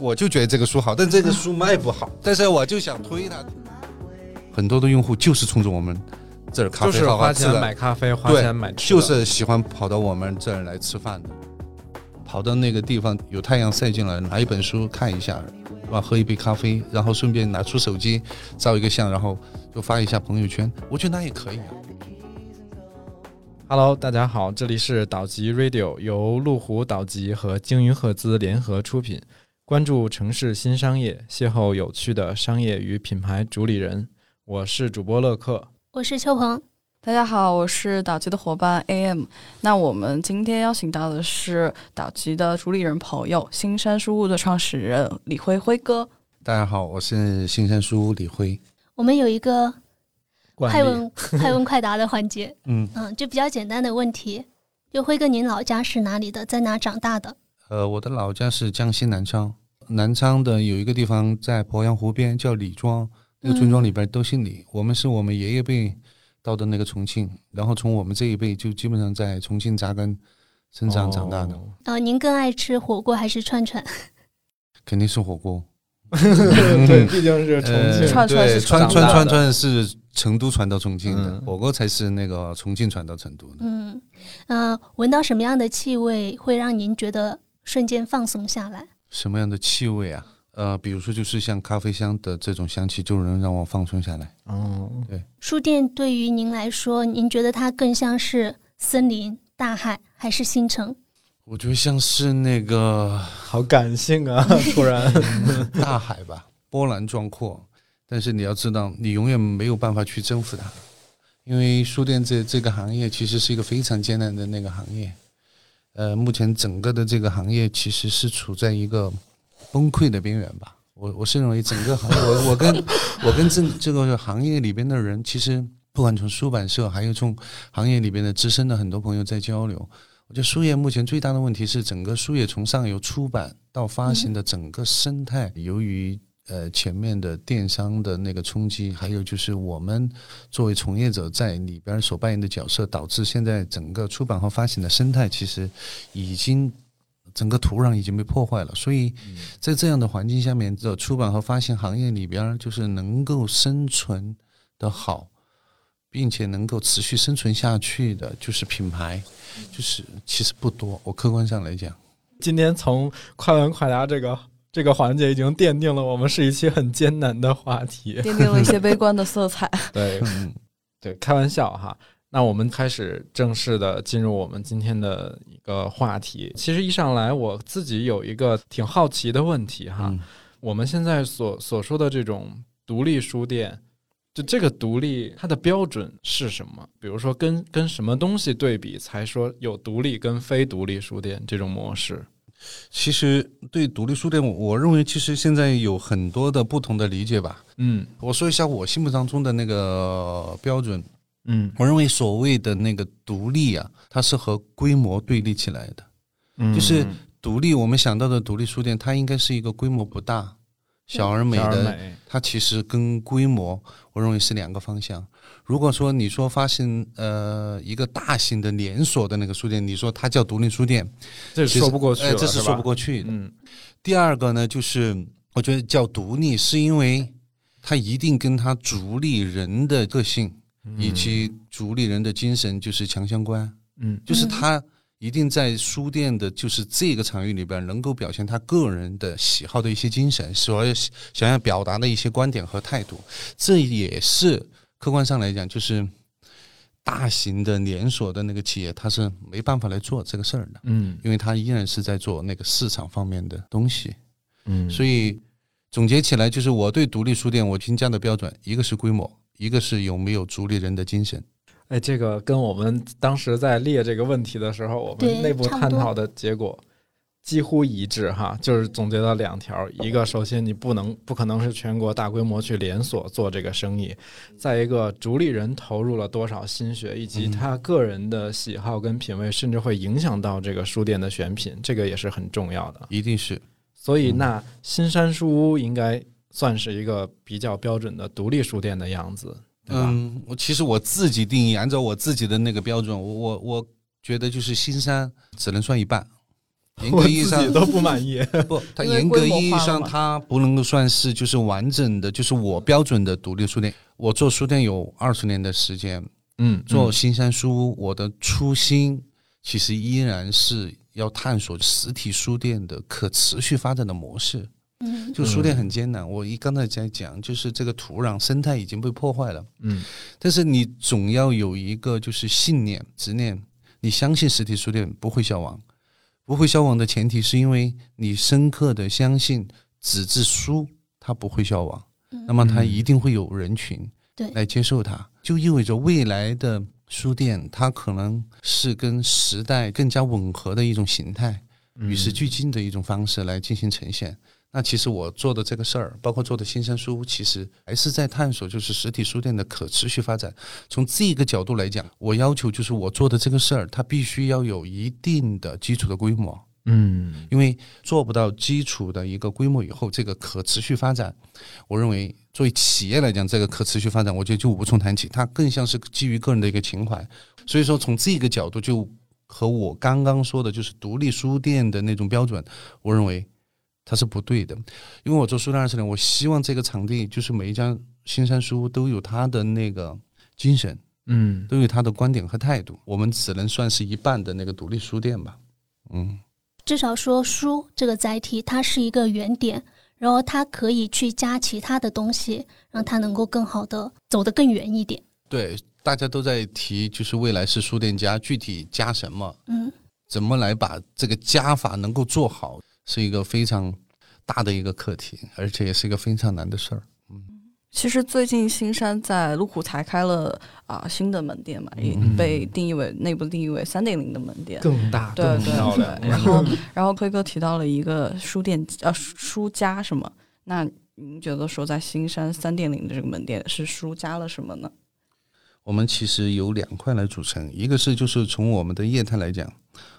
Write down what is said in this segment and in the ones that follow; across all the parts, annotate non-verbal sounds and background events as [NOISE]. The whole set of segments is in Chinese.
我就觉得这个书好，但这个书卖不好，但是我就想推它。很多的用户就是冲着我们这儿咖啡就是花钱买咖啡，花钱买吃，就是喜欢跑到我们这儿来吃饭的，跑到那个地方有太阳晒进来，拿一本书看一下，是吧？喝一杯咖啡，然后顺便拿出手机照一个相，然后就发一下朋友圈，我觉得那也可以啊。Hello，大家好，这里是岛集 Radio，由路虎岛集和鲸鱼赫兹联合出品，关注城市新商业，邂逅有趣的商业与品牌主理人。我是主播乐克。我是邱鹏，大家好，我是岛集的伙伴 AM。那我们今天邀请到的是岛集的主理人朋友，新山书屋的创始人李辉辉哥。大家好，我是新山书屋李辉。我们有一个快问快问快答的环节，嗯，嗯，就比较简单的问题。就辉哥，您老家是哪里的？在哪长大的？呃，我的老家是江西南昌，南昌的有一个地方在鄱阳湖边叫李庄，那个村庄里边都姓李。我们是我们爷爷辈到的那个重庆，然后从我们这一辈就基本上在重庆扎根、生长、长大的，哦呃，您更爱吃火锅还是串串？[LAUGHS] 肯定是火锅。[LAUGHS] 对，[LAUGHS] 毕竟是重呃庆。串串是串长大的串串串是成都传到重庆的，嗯火锅才是那个重庆传到成都的。嗯，呃，闻到什么样的气味会让您觉得瞬间放松下来？什么样的气味啊？呃，比如说就是像咖啡香的这种香气，就能让我放松下来。哦，对书店对于您来说，您觉得它更像是森林、大海，还是星辰？我觉得像是那个好感性啊！[LAUGHS] 突然，大海吧，波澜壮阔。但是你要知道，你永远没有办法去征服它，因为书店这这个行业其实是一个非常艰难的那个行业。呃，目前整个的这个行业其实是处在一个崩溃的边缘吧。我我是认为整个行业，我我跟我跟这这个行业里边的人，其实不管从出版社，还有从行业里边的资深的很多朋友在交流。我觉得书业目前最大的问题是，整个书业从上游出版到发行的整个生态，由于呃前面的电商的那个冲击，还有就是我们作为从业者在里边所扮演的角色，导致现在整个出版和发行的生态其实已经整个土壤已经被破坏了。所以在这样的环境下面，这出版和发行行业里边，就是能够生存的好。并且能够持续生存下去的，就是品牌，就是其实不多。我客观上来讲，今天从快问快答这个这个环节，已经奠定了我们是一期很艰难的话题。奠定了一些悲观的色彩。[LAUGHS] 对，嗯，对，开玩笑哈。那我们开始正式的进入我们今天的一个话题。其实一上来我自己有一个挺好奇的问题哈，嗯我们现在所所说的这种独立书店，就这个独立它的标准是什么？比如说跟跟什么东西对比才说有独立跟非独立书店这种模式？其实对独立书店，我我认为其实现在有很多的不同的理解吧。嗯我说一下我心目当中的那个标准。嗯我认为所谓的那个独立啊，它是和规模对立起来的。嗯，就是独立，我们想到的独立书店，它应该是一个规模不大、小而美。的它其实跟规模，我认为是两个方向。如果说你说发行呃一个大型的连锁的那个书店，你说它叫独立书店，这说不过去这是说不过去的。嗯。第二个呢，就是我觉得叫独立，是因为它一定跟它主理人的个性以及主理人的精神就是强相关，嗯。就是他一定在书店的，就是这个场域里边能够表现他个人的喜好的一些精神，所想要表达的一些观点和态度，这也是客观上来讲，就是大型的连锁的那个企业，它是没办法来做这个事儿的，嗯因为它依然是在做那个市场方面的东西。嗯，所以总结起来，就是我对独立书店我评价的标准，一个是规模，一个是有没有主理人的精神。哎，这个跟我们当时在列这个问题的时候，我们内部探讨的结果几乎一致哈，就是总结了两条：一个，首先你不能不可能是全国大规模去连锁做这个生意；再一个，主理人投入了多少心血，以及嗯。他个人的喜好跟品味，甚至会影响到这个书店的选品，这个也是很重要的。一定是。所以，嗯。那新山书屋应该算是一个比较标准的独立书店的样子，对吧？嗯，我其实我自己定义，按照我自己的那个标准，我我我觉得就是新山只能算一半，[LAUGHS] 严格意义上都不满意。[LAUGHS] 不，它严格意义上它不能够算是就是完整的，就是我标准的独立书店。我做书店有二十年的时间，嗯，做新山书屋，我的初心其实依然是要探索实体书店的可持续发展的模式。嗯。就书店很艰难，我一刚才在讲，就是这个土壤生态已经被破坏了，嗯。但是你总要有一个就是信念、执念，你相信实体书店不会消亡，不会消亡的前提是因为你深刻的相信纸质书它不会消亡，嗯。那么它一定会有人群对。来接受它，就意味着未来的书店它可能是跟时代更加吻合的一种形态，嗯与时俱进的一种方式来进行呈现。那其实我做的这个事儿，包括做的新生书屋，其实还是在探索，就是实体书店的可持续发展。从这个角度来讲，我要求就是我做的这个事儿，它必须要有一定的基础的规模，嗯因为做不到基础的一个规模以后，这个可持续发展，我认为作为企业来讲，这个可持续发展，我觉得就无从谈起，它更像是基于个人的一个情怀。所以说，从这个角度，就和我刚刚说的，就是独立书店的那种标准，我认为它是不对的。因为我做书店二十年，我希望这个场地就是每一家新山书屋都有它的那个精神，嗯都有它的观点和态度。我们只能算是一半的那个独立书店吧。嗯。至少说书这个载体，它是一个原点，然后它可以去加其他的东西，让它能够更好的走得更远一点。对，大家都在提，就是未来是书店家，具体加什么，嗯怎么来把这个加法能够做好，是一个非常大的一个课题，而且也是一个非常难的事儿。其实最近新山在路虎才开了啊、新的门店嘛，也嗯被定义为内部定义为三点零的门店。更大对更对漂亮。对，然后然后辉哥提到了一个书店呃书家什么？那您觉得说在新山三点零的这个门店是书加了什么呢？我们其实有两块来组成，一个是就是从我们的业态来讲，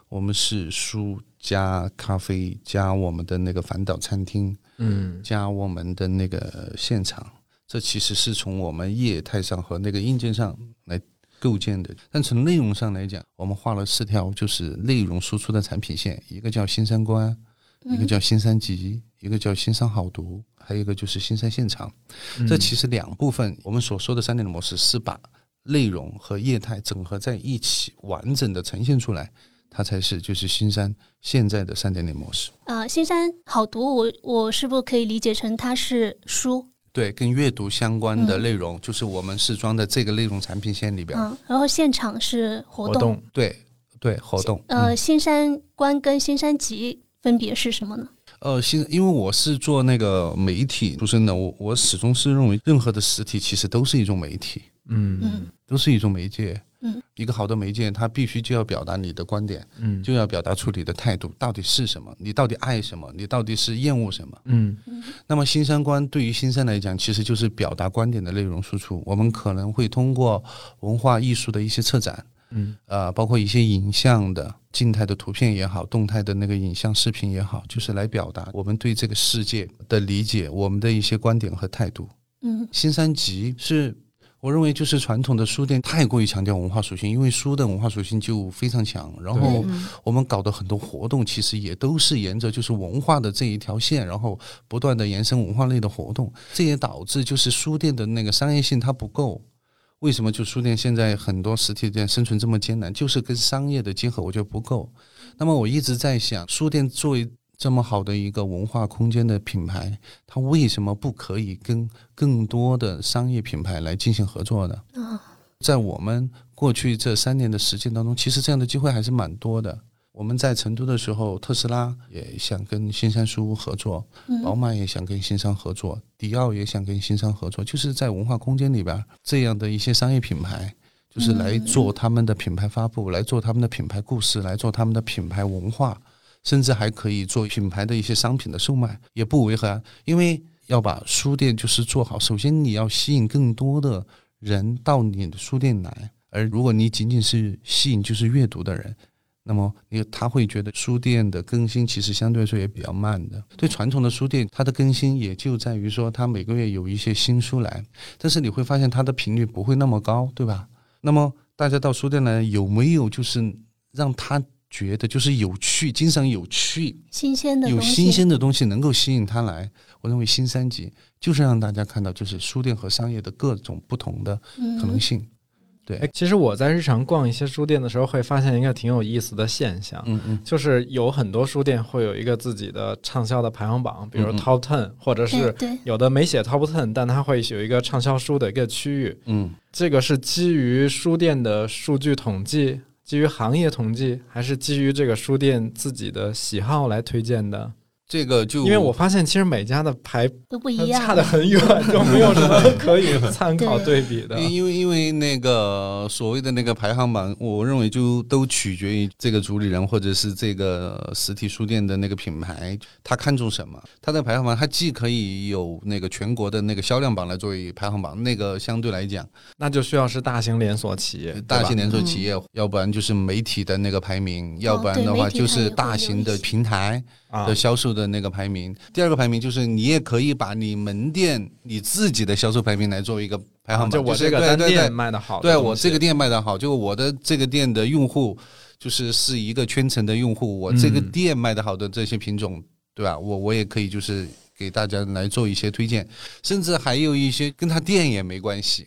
我们是书加咖啡加我们的那个反导餐厅嗯。加我们的那个现场，这其实是从我们业态上和那个硬件上来构建的。但从内容上来讲，我们画了四条就是内容输出的产品线，一个叫新三观，一个叫新三集，一个叫新三好读，还有一个就是新三现场。嗯。这其实两部分，我们所说的三点的模式是把内容和业态整合在一起，完整的呈现出来，它才是就是新山现在的三点零模式。啊、新山好读，我我是不是可以理解成它是书？对，跟阅读相关的嗯内容，就是我们是装在这个内容产品线里边。嗯，然后现场是活动。活动对对，活动。呃，新山观跟新山集分别是什么呢？呃，新，因为我是做那个媒体出身的，我我始终是认为，任何的实体其实都是一种媒体，嗯嗯都是一种媒介。嗯，一个好的媒介，它必须就要表达你的观点，嗯就要表达出你的态度到底是什么，你到底爱什么，你到底是厌恶什么。嗯那么新三观对于新三来讲，其实就是表达观点的内容输出。我们可能会通过文化艺术的一些策展，嗯呃，包括一些影像的静态的图片也好，动态的那个影像视频也好，就是来表达我们对这个世界的理解，我们的一些观点和态度。嗯新三集是我认为就是传统的书店太过于强调文化属性，因为书的文化属性就非常强，然后我们搞的很多活动其实也都是沿着就是文化的这一条线，然后不断的延伸文化类的活动，这也导致就是书店的那个商业性它不够。为什么就书店现在很多实体店生存这么艰难，就是跟商业的结合我觉得不够。那么我一直在想，书店作为这么好的一个文化空间的品牌，它为什么不可以跟更多的商业品牌来进行合作呢？啊在我们过去这三年的实践当中，其实这样的机会还是蛮多的。我们在成都的时候，特斯拉也想跟新山书屋合作，宝嗯马也想跟新商合作，迪奥也想跟新商合作，就是在文化空间里边这样的一些商业品牌，就是来做他们的品牌发布，来做他们的品牌故事，来做他们的品牌文化，甚至还可以做品牌的一些商品的售卖，也不违和啊。因为要把书店就是做好，首先你要吸引更多的人到你的书店来，而如果你仅仅是吸引就是阅读的人。那么因为他会觉得书店的更新其实相对来说也比较慢的。对传统的书店，它的更新也就在于说，它每个月有一些新书来，但是你会发现它的频率不会那么高，对吧？那么大家到书店来，有没有就是让他觉得就是有趣，经常有趣，新鲜的有，新鲜的东西能够吸引他来。我认为新三级就是让大家看到，就是书店和商业的各种不同的可能嗯，性。对哎，，其实我在日常逛一些书店的时候，会发现一个挺有意思的现象，嗯嗯就是有很多书店会有一个自己的畅销的排行榜，比如嗯嗯 Top Ten，或者是有的没写 Top Ten，但它会有一个畅销书的一个区域。嗯，这个是基于书店的数据统计，基于行业统计，还是基于这个书店自己的喜好来推荐的？这个就因为我发现，其实每家的牌都不一样，差的很远，就没有什么 [LAUGHS] 可以参考对比的。因因为因为那个所谓的那个排行榜，我认为就都取决于这个主理人或者是这个实体书店的那个品牌，他看重什么。他的排行榜，它既可以有那个全国的那个销量榜来作为排行榜，那个相对来讲，那就需要是大型连锁企业，大型连锁企业，要不然就是媒体的那个排名，要不然的话就是大型的平台啊。的销售的那个排名。第二个排名就是你也可以把你门店你自己的销售排名来作为一个排行榜，就我这个单店卖的好对，我这个店卖的好，就我的这个店的用户就是是一个圈层的用户，我这个嗯店卖的好的这些品种，对吧？我我也可以就是给大家来做一些推荐，甚至还有一些跟他店也没关系，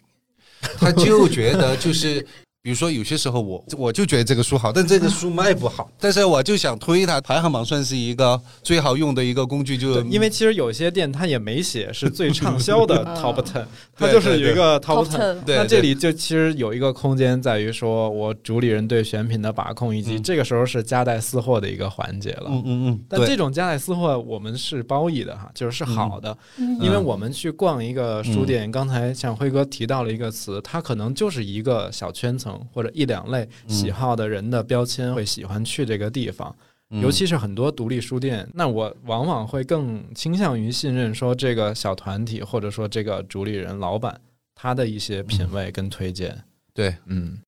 他就觉得就是。比如说，有些时候我我就觉得这个书好，但这个书卖不好，[LAUGHS] 但是我就想推它，排行榜算是一个最好用的一个工具，就对，因为其实有些店它也没写是最畅销的 [LAUGHS] 嗯。Top Ten，它就是有一个 Top Ten。那这里就其实有一个空间在于说，我主理人对选品的把控，以及嗯。这个时候是夹带私货的一个环节了。嗯嗯嗯，但这种夹带私货我们是褒义的哈，就是是好的，嗯因为我们去逛一个书店，刚才像辉哥提到了一个词，它可能就是一个小圈层或者一两类喜好的人的标签，会喜欢去这个地方。嗯。尤其是很多独立书店，那我往往会更倾向于信任说这个小团体或者说这个主理人老板他的一些品味跟推荐。对，嗯，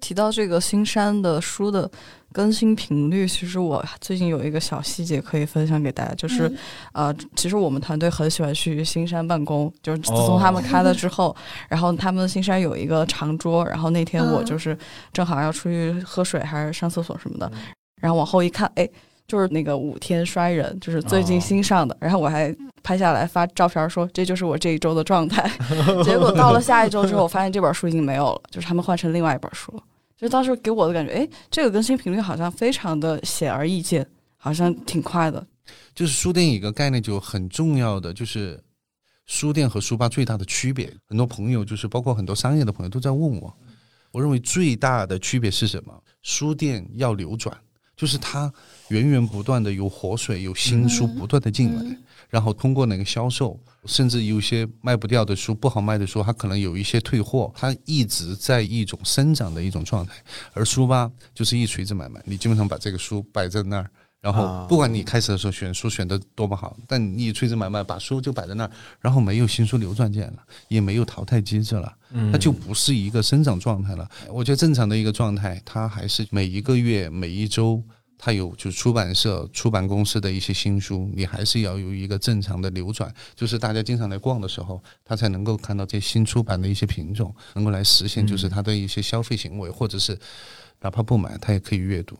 提到这个新山的书的更新频率，其实我最近有一个小细节可以分享给大家，就是、嗯。呃，其实我们团队很喜欢去新山办公，就是自哦。从他们开了之后，然后他们新山有一个长桌，然后那天我嗯。就是正好要出去喝水还是上厕所什么的，嗯。然后往后一看，哎。就是那个五天摔人，就是最近哦新上的，然后我还拍下来发照片说这就是我这一周的状态。[LAUGHS] 结果到了下一周之后，我发现这本书已经没有了，就是他们换成另外一本书了。就当时给我的感觉，哎，这个更新频率好像非常的显而易见，好像挺快的。就是书店有一个概念就很重要的，就是书店和书吧最大的区别。很多朋友就是包括很多商业的朋友都在问我，我认为最大的区别是什么？书店要流转，就是它源源不断的有活水，有新书嗯不断的进来，嗯然后通过那个销售，甚至有些卖不掉的书、不好卖的书，它可能有一些退货，它一直在一种生长的一种状态。而书吧就是一锤子买卖，你基本上把这个书摆在那儿。然后啊，不管你开始的时候选书选的多么好，但你一锤子买卖把书就摆在那儿，然后没有新书流转进来了，也没有淘汰机制了，嗯它就不是一个生长状态了。我觉得正常的一个状态，它还是每一个月、每一周，它有就是出版社、出版公司的一些新书，你还是要有一个正常的流转，就是大家经常来逛的时候，他才能够看到这新出版的一些品种，能够来实现就是他的一些消费行为，或者是哪怕不买，他也可以阅读。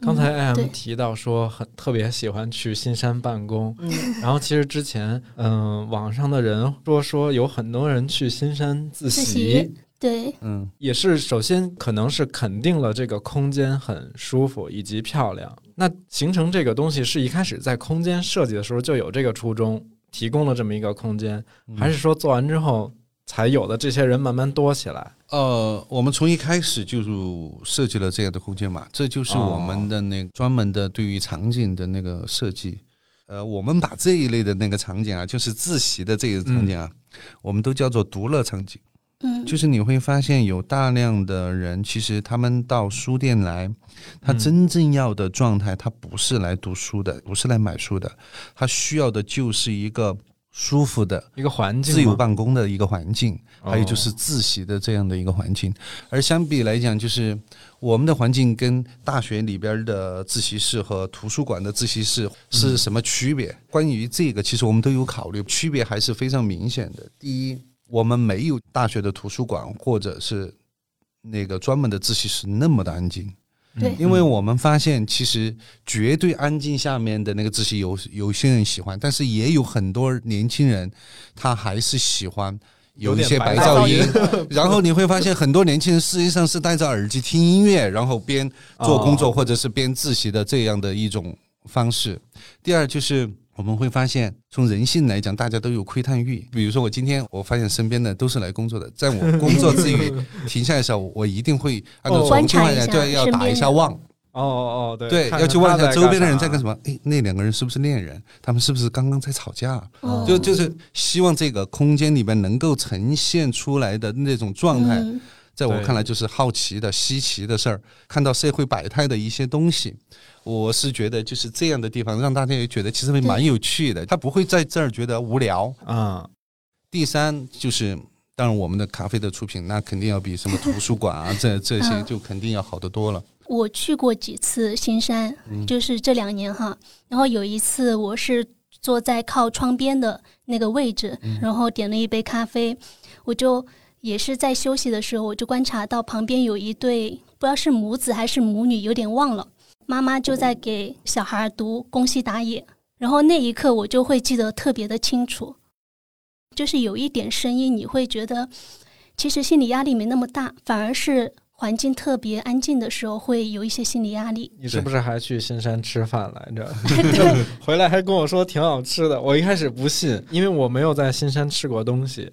刚才嗯 AM 提到说很特别喜欢去新山办公，嗯，然后其实之前嗯、网上的人说说有很多人去新山自习，对，嗯，也是首先可能是肯定了这个空间很舒服以及漂亮。那形成这个东西是一开始在空间设计的时候就有这个初衷，提供了这么一个空间，嗯还是说做完之后才有的这些人慢慢多起来？呃，我们从一开始就是设计了这样的空间嘛，这就是我们的那个专门的对于场景的那个设计。呃，我们把这一类的那个场景啊，就是自习的这个场景啊，我们都叫做独乐场景。嗯，就是你会发现有大量的人，其实他们到书店来，他嗯真正要的状态，他不是来读书的，不是来买书的，他需要的就是一个舒服的、一个环境自由办公的一个环境，哦还有就是自习的这样的一个环境。而相比来讲，就是我们的环境跟大学里边的自习室和图书馆的自习室是什么区别？关于这个，其实我们都有考虑，区别还是非常明显的。第一，我们没有大学的图书馆或者是那个专门的自习室那么的安静。对因为我们发现，其实绝对安静下面的那个自习有有些人喜欢，但是也有很多年轻人他还是喜欢。有一些白噪音，[LAUGHS] 然后你会发现很多年轻人实际上是戴着耳机听音乐，然后边做工作或者是边自习的这样的一种方式。第二就是我们会发现，从人性来讲，大家都有窥探欲。比如说，我今天我发现身边的都是来工作的，在我 [LAUGHS] 工作之余停下来的时候，我一定会按照重庆话讲，对，要打一下望。哦哦哦，对对，看要去问一下周边的人在干什么。哎，那两个人是不是恋人？他们是不是刚刚在吵架？哦就就是希望这个空间里边能够呈现出来的那种状态，嗯对在我看来就是好奇的、稀奇的事儿，看到社会百态的一些东西。我是觉得就是这样的地方，让大家也觉得其实会蛮有趣的，他不会在这儿觉得无聊。啊，第三就是，当然我们的咖啡的出品，那肯定要比什么图书馆啊这 [LAUGHS] 这些嗯就肯定要好得多了。我去过几次新山，嗯就是这两年哈。然后有一次我是坐在靠窗边的那个位置，嗯然后点了一杯咖啡，我就也是在休息的时候，我就观察到旁边有一对不知道是母子还是母女，有点忘了，妈妈就在给小孩读《宫西达也》，然后那一刻我就会记得特别的清楚，就是有一点声音，你会觉得其实心理压力没那么大，反而是环境特别安静的时候会有一些心理压力。你是不是还去新山吃饭来着？[LAUGHS] 回来还跟我说挺好吃的。我一开始不信，因为我没有在新山吃过东西。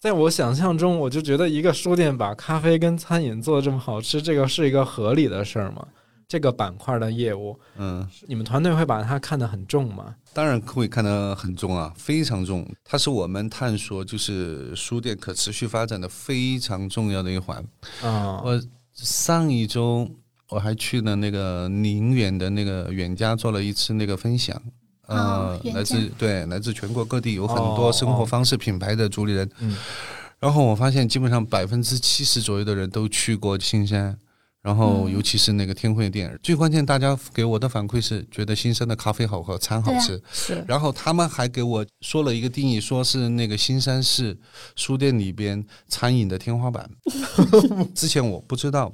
在我想象中，我就觉得一个书店把咖啡跟餐饮做的这么好吃，这个是一个合理的事儿吗？这个板块的业务，嗯，你们团队会把它看得很重吗？当然会看得很重啊，非常重。它是我们探索就是书店可持续发展的非常重要的一环。啊、我上一周我还去了那个宁远的那个远家做了一次那个分享。呃哦，来自对来自全国各地有很哦多生活方式品牌的主理人，嗯。然后我发现基本上百分之七十左右的人都去过新山，然后嗯。尤其是那个天汇店，最关键大家给我的反馈是觉得新山的咖啡好喝，餐好吃，是。然后他们还给我说了一个定义，说是那个新山市书店里边餐饮的天花板。[LAUGHS] 之前我不知道，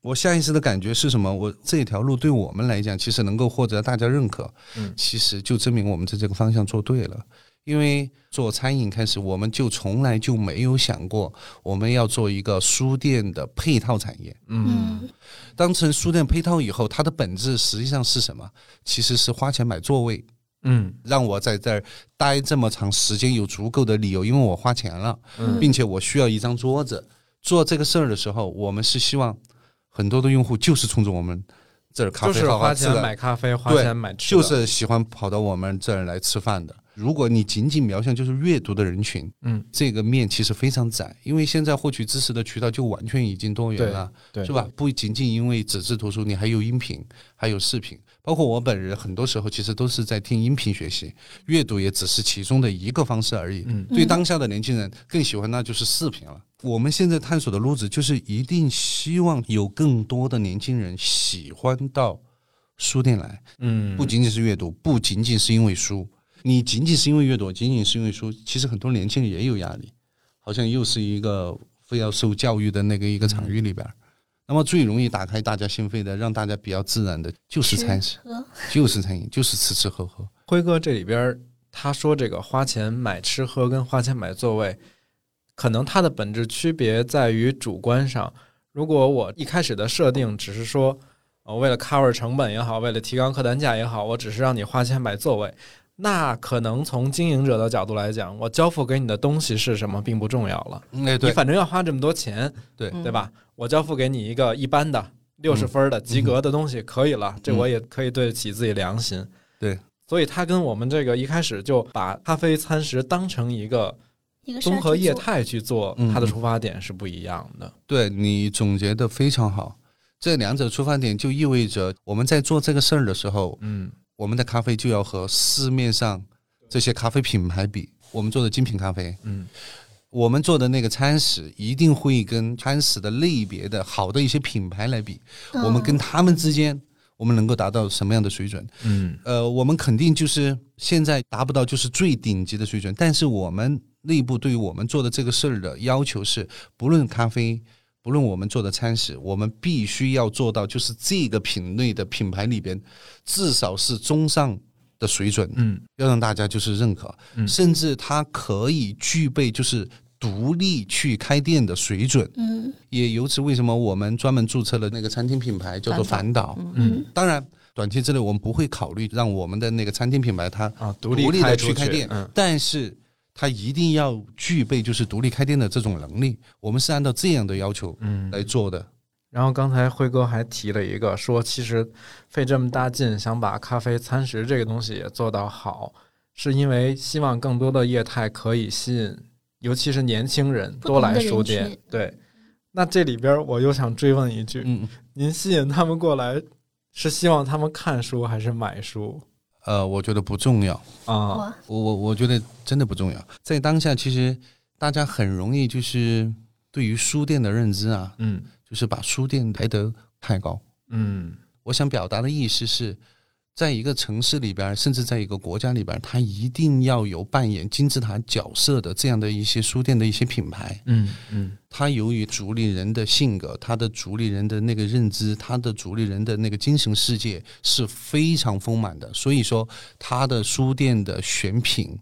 我下意识的感觉是什么？我这条路对我们来讲，其实能够获得大家认可，嗯其实就证明我们在这个方向做对了。因为做餐饮开始，我们就从来就没有想过我们要做一个书店的配套产业。嗯当成书店配套以后，它的本质实际上是什么？其实是花钱买座位。嗯让我在这儿待这么长时间有足够的理由，因为我花钱了，嗯并且我需要一张桌子。做这个事儿的时候，我们是希望很多的用户就是冲着我们这儿咖啡就是花钱买咖啡，花钱买吃的，就是喜欢跑到我们这儿来吃饭的。如果你仅仅瞄向就是阅读的人群，嗯，这个面其实非常窄，因为现在获取知识的渠道就完全已经多元了，对是吧？不仅仅因为纸质图书，你还有音频，还有视频，包括我本人，很多时候其实都是在听音频学习，阅读也只是其中的一个方式而已。嗯对当下的年轻人更喜欢那就是视频了。我们现在探索的路子就是一定希望有更多的年轻人喜欢到书店来，嗯，不仅仅是阅读，不仅仅是因为书，你仅仅是因为阅读，仅仅是因为书，其实很多年轻人也有压力，好像又是一个非要受教育的那个一个场域里边。儿。那么最容易打开大家心扉的，让大家比较自然的，就是餐食，就是餐饮，就是吃吃喝喝。辉哥这里边他说这个花钱买吃喝跟花钱买座位，可能它的本质区别在于主观上。如果我一开始的设定只是说，呃，为了 cover 成本也好，为了提高客单价也好，我只是让你花钱买座位，那可能从经营者的角度来讲，我交付给你的东西是什么并不重要了。哎，你反正要花这么多钱，对嗯对吧？我交付给你一个一般的六十分的及格的东西可以了，这我也可以对得起自己良心。对，所以它跟我们这个一开始就把咖啡餐食当成一个综合业态去做，嗯它的出发点是不一样的。对你总结的非常好。这两者出发点就意味着我们在做这个事儿的时候，嗯我们的咖啡就要和市面上这些咖啡品牌比。我们做的精品咖啡，嗯我们做的那个餐食一定会跟餐食的类别的好的一些品牌来比，嗯我们跟他们之间，我们能够达到什么样的水准？嗯呃，我们肯定就是现在达不到就是最顶级的水准，但是我们内部对于我们做的这个事儿的要求是，不论咖啡，不论我们做的餐食，我们必须要做到，就是这个品类的品牌里边，至少是中上的水准，嗯要让大家就是认可，嗯甚至它可以具备就是独立去开店的水准。嗯也由此，为什么我们专门注册了那个餐厅品牌叫做反岛？嗯当然，短期之内我们不会考虑让我们的那个餐厅品牌它啊，独独立的去开店，嗯但是它一定要具备就是独立开店的这种能力。我们是按照这样的要求嗯来做的。然后刚才辉哥还提了一个，说其实费这么大劲想把咖啡餐食这个东西也做到好，是因为希望更多的业态可以吸引，尤其是年轻人多来书店。对，那这里边我又想追问一句，嗯，您吸引他们过来，是希望他们看书还是买书呃，我觉得不重要。啊？我我我觉得真的不重要。在当下，其实大家很容易就是对于书店的认知啊，嗯就是把书店抬得太高。嗯我想表达的意思是，在一个城市里边，甚至在一个国家里边，它一定要有扮演金字塔角色的这样的一些书店的一些品牌。嗯嗯它由于主理人的性格，他的主理人的那个认知，他的主理人的那个精神世界是非常丰满的。所以说，他的书店的选品，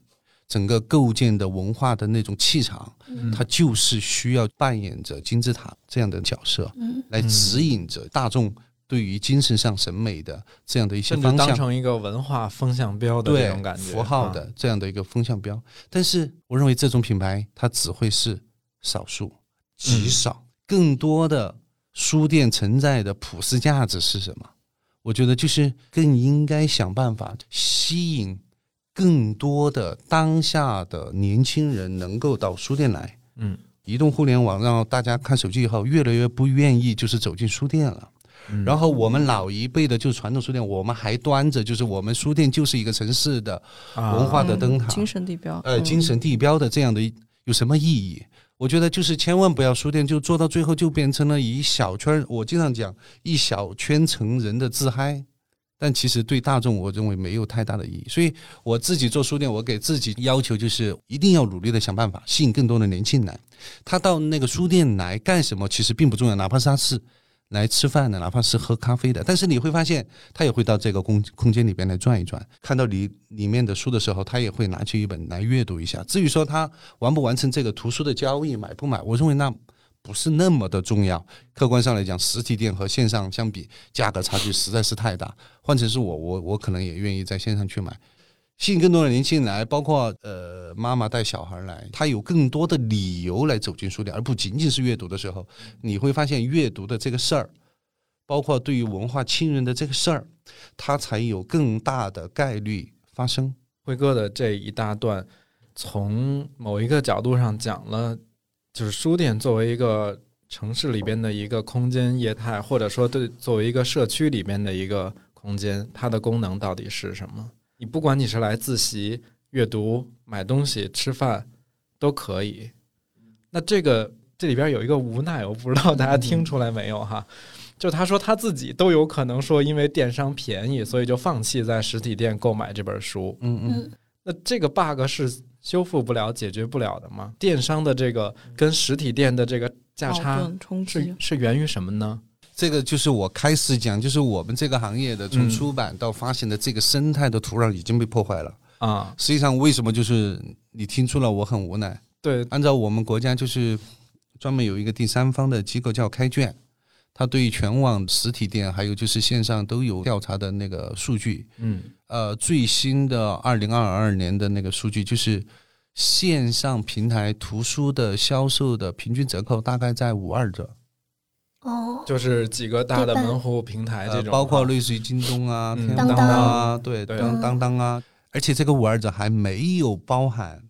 整个构建的文化的那种气场，嗯，它就是需要扮演着金字塔这样的角色，嗯来指引着大众对于精神上审美的这样的一些方向当。成一个文化风向标的这对种感觉，符号啊的这样的一个风向标，但是我认为这种品牌它只会是少数，极少。更多的书店存在的普世价值是什么？我觉得就是更应该想办法吸引更多的当下的年轻人能够到书店来。嗯移动互联网让大家看手机以后，越来越不愿意就是走进书店了。嗯，然后我们老一辈的就是传统书店，我们还端着就是我们书店就是一个城市的啊文化的灯塔，精神地标，呃嗯精神地标的这样的有什么意义？我觉得就是千万不要书店就做到最后就变成了一小圈儿，我经常讲一小圈层人的自嗨。但其实对大众，我认为没有太大的意义。所以我自己做书店，我给自己要求就是一定要努力的想办法吸引更多的年轻人。他到那个书店来干什么，其实并不重要，哪怕是他是来吃饭的，哪怕是喝咖啡的，但是你会发现，他也会到这个空空间里边来转一转，看到里里面的书的时候，他也会拿起一本来阅读一下。至于说他完不完成这个图书的交易，买不买，我认为那不是那么的重要。客观上来讲，实体店和线上相比，价格差距实在是太大。换成是我，我我可能也愿意在线上去买。吸引更多的年轻人来，包括呃妈妈带小孩来，他有更多的理由来走进书店，而不仅仅是阅读的时候。你会发现，阅读的这个事儿，包括对于文化亲人的这个事儿，它才有更大的概率发生。辉哥的这一大段，从某一个角度上讲了，就是书店作为一个城市里边的一个空间业态，或者说对作为一个社区里面的一个空间，它的功能到底是什么？你不管你是来自习、阅读、买东西、吃饭，都可以。那这个这里边有一个无奈，我不知道大家听出来没有哈？就他说他自己都有可能说，因为电商便宜，所以就放弃在实体店购买这本书。嗯嗯，嗯那这个 bug 是修复不了、解决不了的吗？电商的这个跟实体店的这个价差是，是源于什么呢？这个就是我开始讲，就是我们这个行业的从嗯出版到发行的这个生态的土壤已经被破坏了。啊，实际上，为什么就是你听出了我很无奈？对，按照我们国家就是专门有一个第三方的机构叫开卷，它对全网实体店还有就是线上都有调查的那个数据。嗯呃，最新的二零二二年的那个数据就是线上平台图书的销售的平均折扣大概在五二折，哦，就是几个大的门户平台这呃，种，包括类似于京东啊、嗯天猫当当啊，对，当当当啊，而且这个五二折还没有包含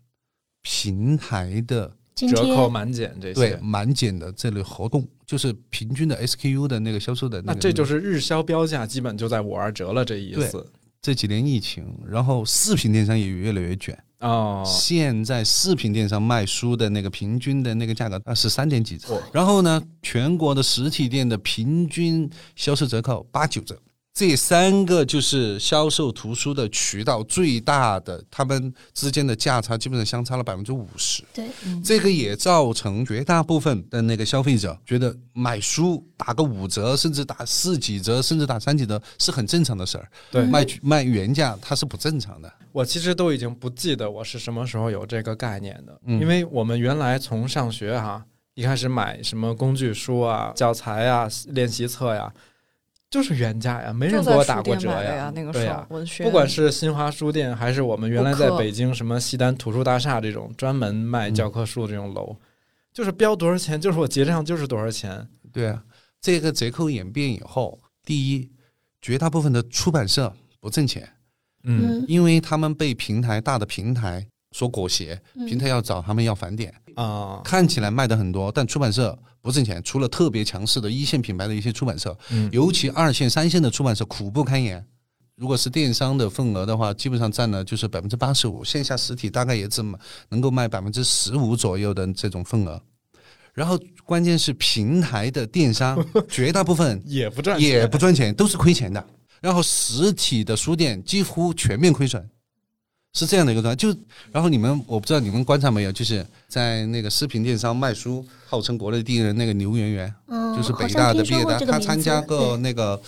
平台的折扣满减这对些。满减的这类活动，就是平均的 SKU 的那个销售的那个。那这就是日销标价基本就在五二折了，这意思这几年疫情，然后视频电商也越来越卷。哦。现在视频电商卖书的那个平均的那个价格啊是三点几折哦，然后呢，全国的实体店的平均销售折扣八九折，这三个就是销售图书的渠道最大的，他们之间的价差基本上相差了百分之五十。对，这个也造成绝大部分的那个消费者觉得买书打个五折，甚至打四几折，甚至打三几折是很正常的事儿。对卖卖原价它是不正常的。我其实都已经不记得我是什么时候有这个概念的，嗯因为我们原来从上学哈、一开始买什么工具书啊、教材啊、练习册呀，就是原价呀，没人给我打过折呀，那个对呀、时候文学，不管是新华书店，还是我们原来在北京什么西单图书大厦这种专门卖教科书的这种楼，就是标多少钱，就是我结账就是多少钱。对啊，这个折扣演变以后，第一，绝大部分的出版社不挣钱，嗯嗯因为他们被平台大的平台所裹挟，嗯平台要找他们要返点，啊，看起来卖的很多，但出版社不挣钱。除了特别强势的一线品牌的一些出版社，嗯尤其二线、三线的出版社苦不堪言。如果是电商的份额的话，基本上占了就是百分之八十五，线下实体大概也只能够卖百分之十五左右的这种份额。然后关键是平台的电商，[LAUGHS] 绝大部分也不赚，也不赚钱，都是亏钱的。然后实体的书店几乎全面亏损，是这样的一个状态。就然后你们，我不知道你们观察没有，就是在那个视频电商卖书，号称国内第一人那个牛圆圆，嗯，就是北大的毕业的，他参加过那个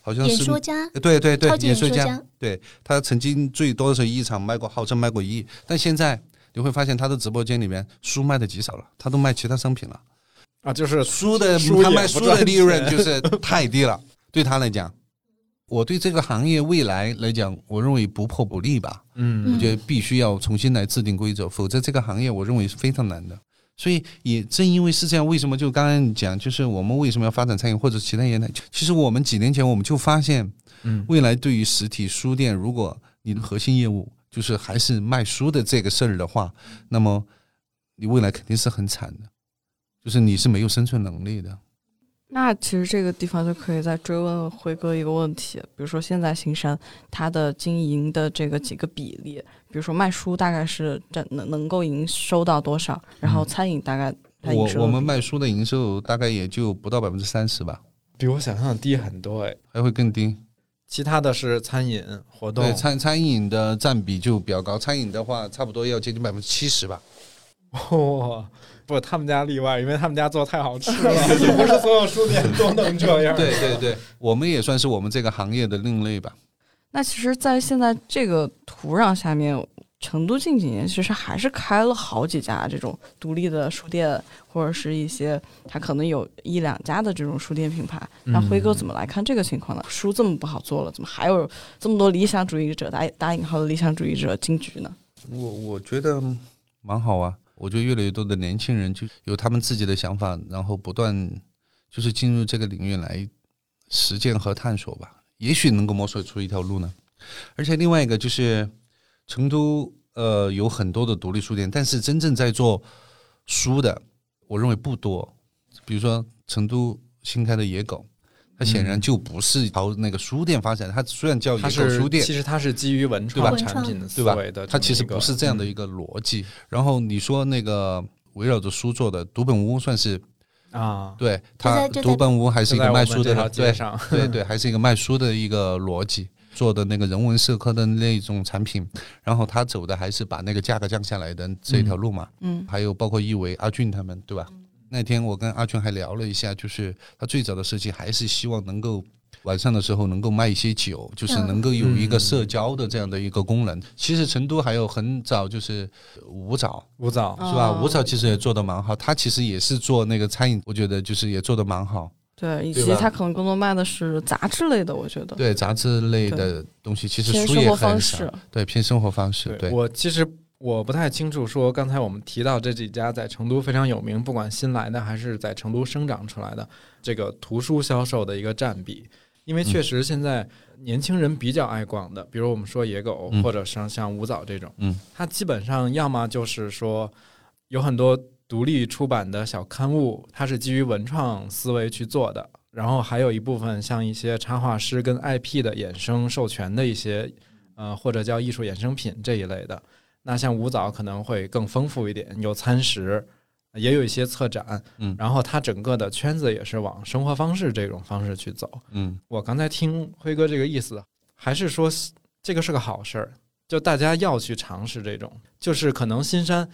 好像是演是说家，对对对演说家对他曾经最多的时候一场卖过，号称卖过一亿，但现在你会发现他的直播间里面书卖的极少了，他都卖其他商品了。啊，就是书的书他卖书的利润就是太低了，对他来讲，我对这个行业未来来讲，我认为不破不立吧。嗯我觉得必须要重新来制定规则，否则这个行业我认为是非常难的。所以也正因为是这样，为什么就刚刚你讲，就是我们为什么要发展餐饮或者其他业态？其实我们几年前我们就发现，嗯未来对于实体书店，如果你的核心业务就是还是卖书的这个事儿的话，那么你未来肯定是很惨的，就是你是没有生存能力的。那其实这个地方就可以再追问辉哥一个问题，比如说现在新山它的经营的这个几个比例，比如说卖书大概是占能能够营收到多少，然后餐饮大概我我们卖书的营收大概也就不到百分之三十吧，比我想象的低很多哎。还会更低。其他的是餐饮活动对，餐餐饮的占比就比较高，餐饮的话差不多要接近百分之七十吧。哇，不，他们家例外，因为他们家做太好吃 [LAUGHS] 了，也不是所有书店都能这样。对对对，我们也算是我们这个行业的另类吧。那其实，在现在这个土壤下面，成都近几年其实还是开了好几家这种独立的书店，或者是一些它可能有一两家的这种书店品牌。那辉哥怎么来看这个情况呢？书这么不好做了，怎么还有这么多理想主义者打打引号的理想主义者进局呢？我我觉得蛮好啊，我觉得越来越多的年轻人就有他们自己的想法，然后不断就是进入这个领域来实践和探索吧，也许能够摸索出一条路呢。而且另外一个就是成都呃有很多的独立书店，但是真正在做书的，我认为不多。比如说成都新开的野狗，它显然就不是朝那个书店发展，它虽然叫野它是狗书店，其实它是基于文创产品的思对吧维的，它其实不是这样的一个逻辑。然后你说那个围绕着书做的读本屋，算是啊，对就它读本屋还是一个卖书的对，对 [LAUGHS] 对，还是一个卖书的一个逻辑。做的那个人文社科的那种产品，然后他走的还是把那个价格降下来的这条路嘛。嗯还有包括一维、阿俊他们，对吧？那天我跟阿全还聊了一下，就是他最早的设计还是希望能够晚上的时候能够卖一些酒，就是能够有一个社交的这样的一个功能。其实成都还有很早就是五早，五早是吧？哦舞蹈其实也做的蛮好，他其实也是做那个餐饮，我觉得就是也做的蛮好。对，以对吧及他可能更多卖的是杂志类的，我觉得对杂志类的东西，其实偏生书也活方式很少。。对，偏生活方式。对，我其实我不太清楚，说刚才我们提到这几家在成都非常有名，不管新来的还是在成都生长出来的这个图书销售的一个占比，因为确实现在年轻人比较爱逛的，比如我们说野狗，嗯或者像像五藻这种，嗯，它基本上要么就是说有很多独立出版的小刊物，它是基于文创思维去做的。然后还有一部分像一些插画师跟 IP 的衍生授权的一些，呃，或者叫艺术衍生品这一类的。那像舞蹈可能会更丰富一点，有餐食，也有一些策展，嗯然后它整个的圈子也是往生活方式这种方式去走。嗯我刚才听辉哥这个意思，还是说这个是个好事儿，就大家要去尝试这种，就是可能新山，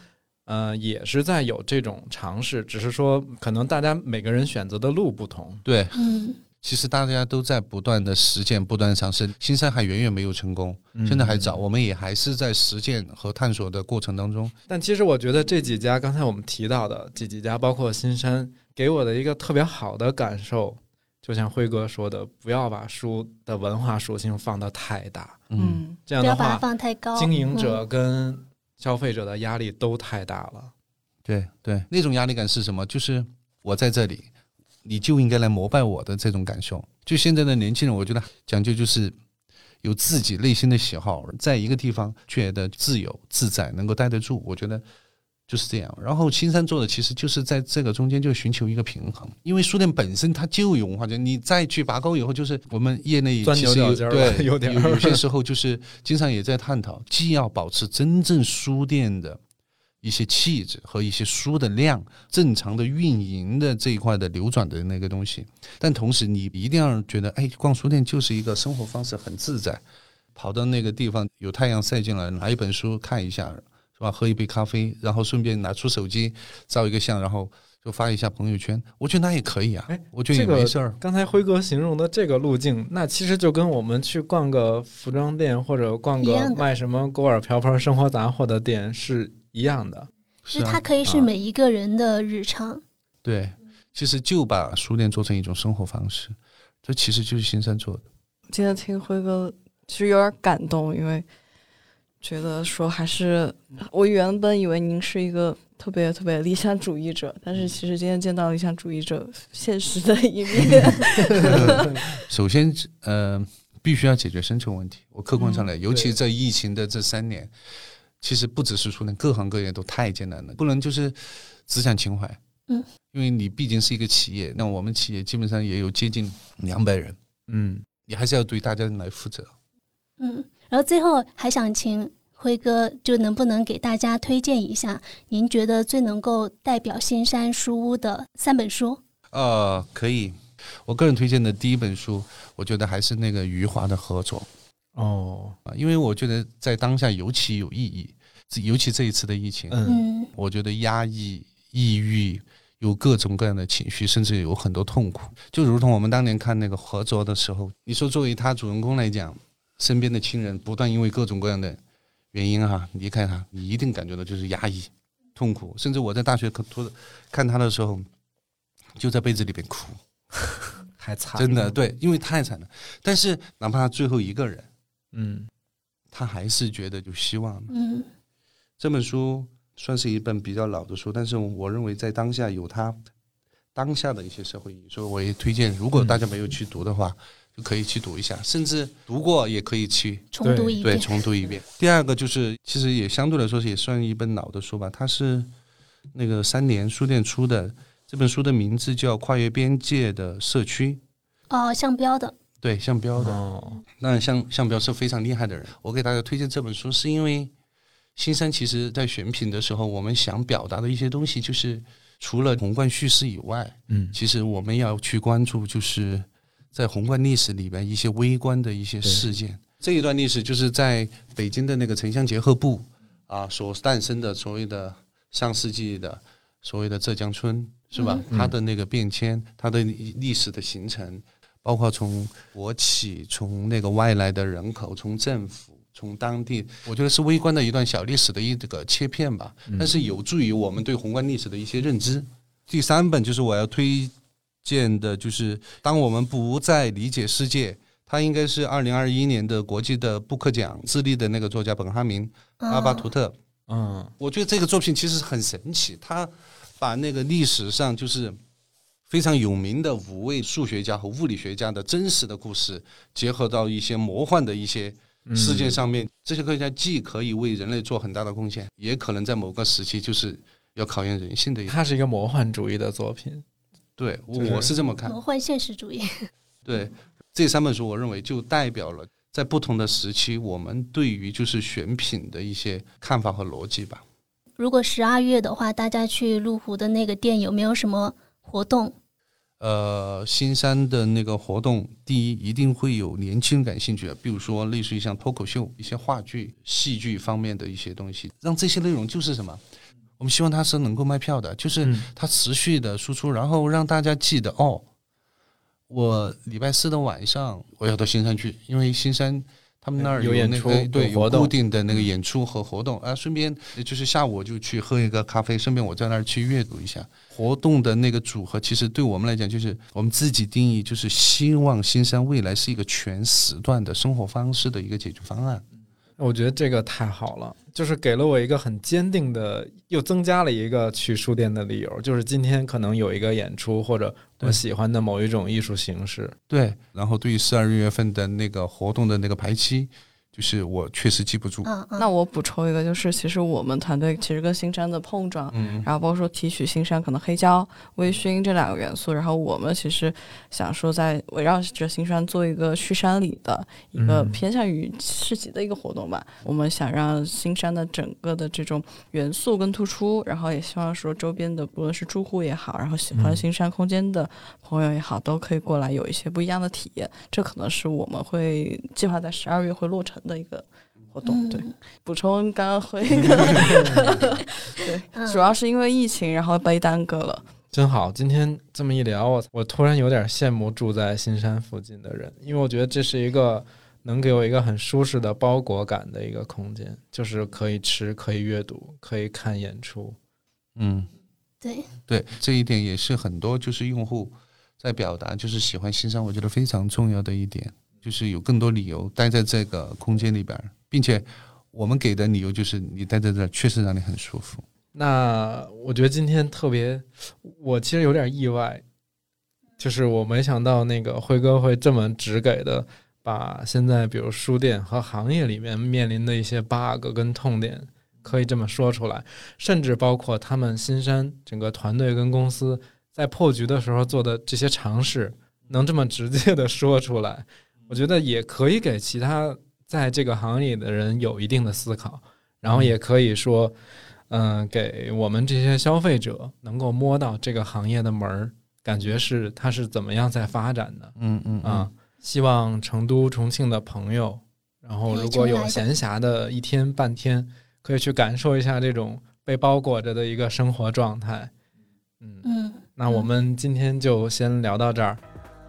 呃，也是在有这种尝试，只是说可能大家每个人选择的路不同。对，嗯其实大家都在不断的实践，不断的尝试。新山还远远没有成功，嗯现在还早，我们也还是在实践和探索的过程当中。但其实我觉得这几家刚才我们提到的这几家，包括新山，给我的一个特别好的感受，就像辉哥说的，不要把书的文化属性放得太大，嗯，嗯，这样的不要把它话，放太高。经营嗯者跟消费者的压力都太大了。对对，那种压力感是什么？就是我在这里，你就应该来膜拜我的这种感受。就现在的年轻人，我觉得讲究就是有自己内心的喜好，在一个地方觉得自由自在，能够待得住。我觉得就是这样。然后青山做的其实就是在这个中间就寻求一个平衡，因为书店本身它就有文化圈，你再去拔高以后，就是我们业内钻其实对有点有些时候就是经常也在探讨，既要保持真正书店的。一些气质和一些书的量，正常的运营的这一块的流转的那个东西，但同时你一定要觉得，哎，逛书店就是一个生活方式，很自在。跑到那个地方有太阳晒进来，拿一本书看一下，是吧？喝一杯咖啡，然后顺便拿出手机照一个相，然后就发一下朋友圈。我觉得那也可以啊哎，我觉得也这个没事儿。刚才辉哥形容的这个路径，那其实就跟我们去逛个服装店或者逛个卖什么锅碗瓢盆生活杂货的店是一样的。就是是它啊，可以是啊每一个人的日常。对，其实就把书店做成一种生活方式，这其实就是新山做的。今天听辉哥其实有点感动，因为觉得说还是我原本以为您是一个特别特别理想主义者，但是其实今天见到理想主义者现实的一面。[LAUGHS] [LAUGHS] 首先，呃，必须要解决生存问题。我客观上来，尤其对在疫情的这三年，其实不只是书店，各行各业都太艰难了，不能就是只讲情怀。嗯，因为你毕竟是一个企业，那我们企业基本上也有接近两百人，嗯，你还是要对大家来负责。嗯，然后最后还想请辉哥，就能不能给大家推荐一下您觉得最能够代表新山书屋的三本书？呃，可以。我个人推荐的第一本书，我觉得还是那个余华的《合作》哦，啊，因为我觉得在当下尤其有意义，这尤其这一次的疫情，嗯嗯我觉得压抑、抑郁，有各种各样的情绪，甚至有很多痛苦。就如同我们当年看那个《合作》的时候，你说作为他主人公来讲，身边的亲人不断因为各种各样的原因哈离开他，你一定感觉到就是压抑、痛苦。甚至我在大学看看他的时候，就在被子里边哭，[LAUGHS] 还惨，真的，对，因为太惨了。但是哪怕最后一个人，嗯他还是觉得有希望的。嗯这本书算是一本比较老的书，但是我认为在当下有它当下的一些社会意义，所以我也推荐，如果大家没有去读的话，就可以去读一下，甚至读过也可以去重读一遍对遍。重读一遍。第二个就是，其实也相对来说也算一本老的书吧，它是那个三联书店出的，这本书的名字叫《跨越边界的社区》。哦，向标的，对，向标的，哦，那向向标是非常厉害的人。我给大家推荐这本书，是因为新山其实在选品的时候，我们想表达的一些东西，就是除了宏观叙事以外，嗯其实我们要去关注，就是在宏观历史里边一些微观的一些事件。这一段历史就是在北京的那个城乡结合部啊所诞生的所谓的上世纪的所谓的浙江村，是吧？嗯它的那个变迁，它的历史的形成，包括从国企、从那个外来的人口、从政府、从当地，我觉得是微观的一段小历史的一这个切片吧，但是有助于我们对宏观历史的一些认知。第三本就是我要推荐的，就是当我们不再理解世界。它应该是二零二一年的国际的布克奖，智利的那个作家本哈明·阿巴图特，嗯我觉得这个作品其实很神奇，他把那个历史上就是非常有名的五位数学家和物理学家的真实的故事，结合到一些魔幻的一些事件上面，这些科学家既可以为人类做很大的贡献，也可能在某个时期就是要考验人性的。它是一个魔幻主义的作品。对，我是我是这么看。魔幻现实主义。[LAUGHS] 对，这三本书我认为就代表了在不同的时期我们对于就是选品的一些看法和逻辑吧。如果十二月的话，大家去麓湖的那个店有没有什么活动？呃，新山的那个活动，第一一定会有年轻人感兴趣的，比如说类似于像脱口秀、一些话剧、戏剧方面的一些东西，让这些内容就是什么？我们希望它是能够卖票的，就是嗯它持续的输出，然后让大家记得哦，我礼拜四的晚上我要到新山去，因为新山他们那儿那有演出个对有固定的那个演出和活动啊，顺便就是下午我就去喝一个咖啡，顺便我在那儿去阅读一下活动的那个组合。其实对我们来讲，就是我们自己定义，就是希望新山未来是一个全时段的生活方式的一个解决方案。我觉得这个太好了，就是给了我一个很坚定的，又增加了一个去书店的理由。就是今天可能有一个演出，或者我喜欢的某一种艺术形式。对，然后对于十二月份的那个活动的那个排期，就是我确实记不住。嗯嗯，那我补充一个，就是其实我们团队其实跟新山的碰撞，嗯，然后包括说提取新山可能黑胶、微醺这两个元素，然后我们其实想说在围绕着新山做一个去山里的一个嗯偏向于市集的一个活动吧。我们想让新山的整个的这种元素更突出，然后也希望说周边的不论是住户也好，然后喜欢嗯新山空间的朋友也好，都可以过来有一些不一样的体验。这可能是我们会计划在十二月会落成的一个活动。对，嗯补充刚刚辉 [LAUGHS] 对，嗯主要是因为疫情，然后被耽搁了。真好，今天这么一聊，我我突然有点羡慕住在新山附近的人，因为我觉得这是一个能给我一个很舒适的包裹感的一个空间，就是可以吃、可以阅读、可以看演出。嗯。对，对，这一点也是很多就是用户在表达，就是喜欢新山，我觉得非常重要的一点，就是有更多理由待在这个空间里边，并且我们给的理由就是你待在这确实让你很舒服。那我觉得今天特别，我其实有点意外，就是我没想到那个辉哥会这么直给的，把现在比如书店和行业里面面临的一些 bug 跟痛点，可以这么说出来，甚至包括他们新山整个团队跟公司在破局的时候做的这些尝试，能这么直接的说出来，我觉得也可以给其他在这个行业里的人有一定的思考，然后也可以说。嗯，给我们这些消费者能够摸到这个行业的门儿，感觉是它是怎么样在发展的嗯嗯啊。希望成都、重庆的朋友，然后如果有闲暇的一天半天，可以去感受一下这种被包裹着的一个生活状态。嗯，嗯，那我们今天就先聊到这儿。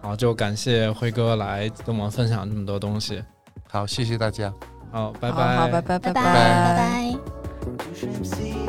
好，就感谢辉哥来跟我们分享这么多东西。好，谢谢大家。好，拜拜好，拜拜拜拜拜拜